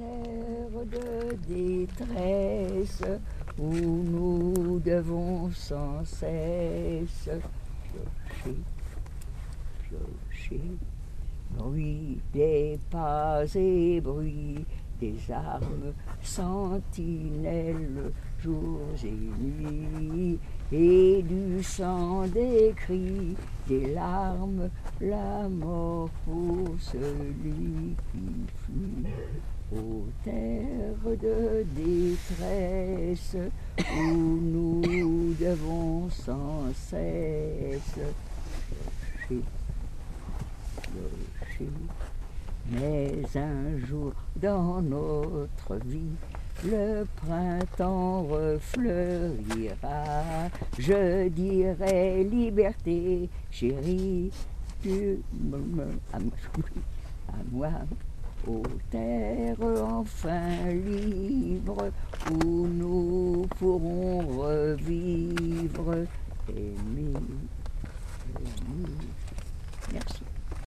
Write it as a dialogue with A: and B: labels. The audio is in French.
A: de détresse où nous devons sans cesse piocher, piocher, bruit des pas et bruit des armes, sentinelles, jours et nuits, et du sang des cris, des larmes, la mort pour celui qui de détresse où nous devons sans cesse chercher, chercher. Mais un jour dans notre vie, le printemps refleurira. Je dirai liberté, chérie, tu me à moi, Ô terre enfin libre, où nous pourrons revivre, aimer, aimer.